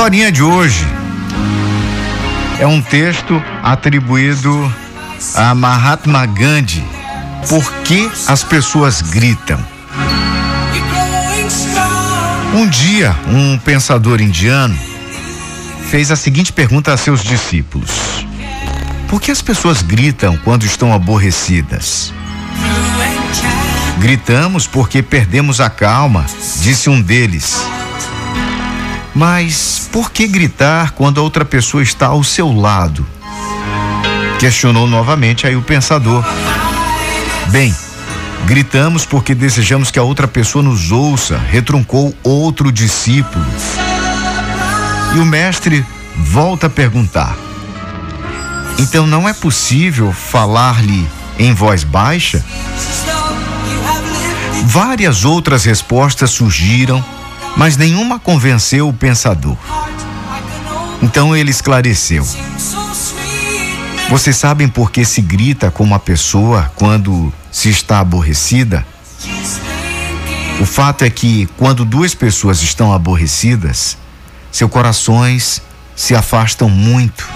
historinha de hoje é um texto atribuído a Mahatma Gandhi. Por que as pessoas gritam? Um dia, um pensador indiano fez a seguinte pergunta a seus discípulos: Por que as pessoas gritam quando estão aborrecidas? Gritamos porque perdemos a calma, disse um deles. Mas por que gritar quando a outra pessoa está ao seu lado? Questionou novamente aí o pensador. Bem, gritamos porque desejamos que a outra pessoa nos ouça, retruncou outro discípulo. E o mestre volta a perguntar: Então não é possível falar-lhe em voz baixa? Várias outras respostas surgiram mas nenhuma convenceu o pensador. Então ele esclareceu. Vocês sabem por que se grita com uma pessoa quando se está aborrecida? O fato é que quando duas pessoas estão aborrecidas, seus corações se afastam muito.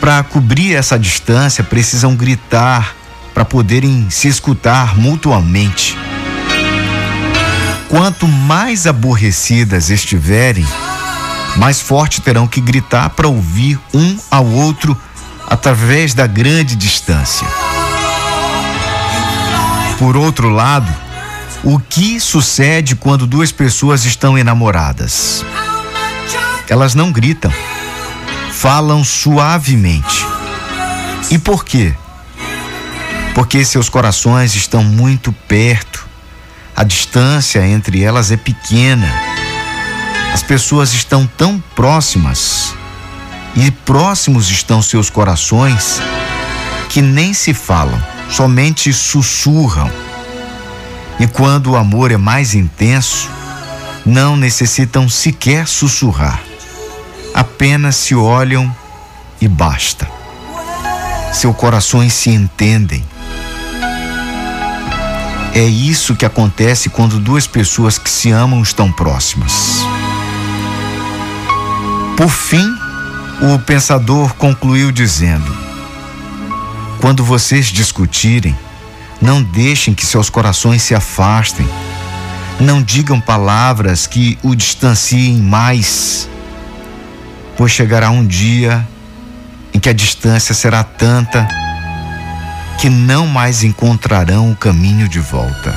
Para cobrir essa distância, precisam gritar para poderem se escutar mutuamente. Quanto mais aborrecidas estiverem, mais forte terão que gritar para ouvir um ao outro através da grande distância. Por outro lado, o que sucede quando duas pessoas estão enamoradas? Elas não gritam, falam suavemente. E por quê? Porque seus corações estão muito perto a distância entre elas é pequena. As pessoas estão tão próximas e próximos estão seus corações que nem se falam, somente sussurram. E quando o amor é mais intenso, não necessitam sequer sussurrar, apenas se olham e basta. Seus corações se entendem é isso que acontece quando duas pessoas que se amam estão próximas. Por fim, o pensador concluiu dizendo: Quando vocês discutirem, não deixem que seus corações se afastem. Não digam palavras que o distanciem mais, pois chegará um dia em que a distância será tanta que não mais encontrarão o caminho de volta.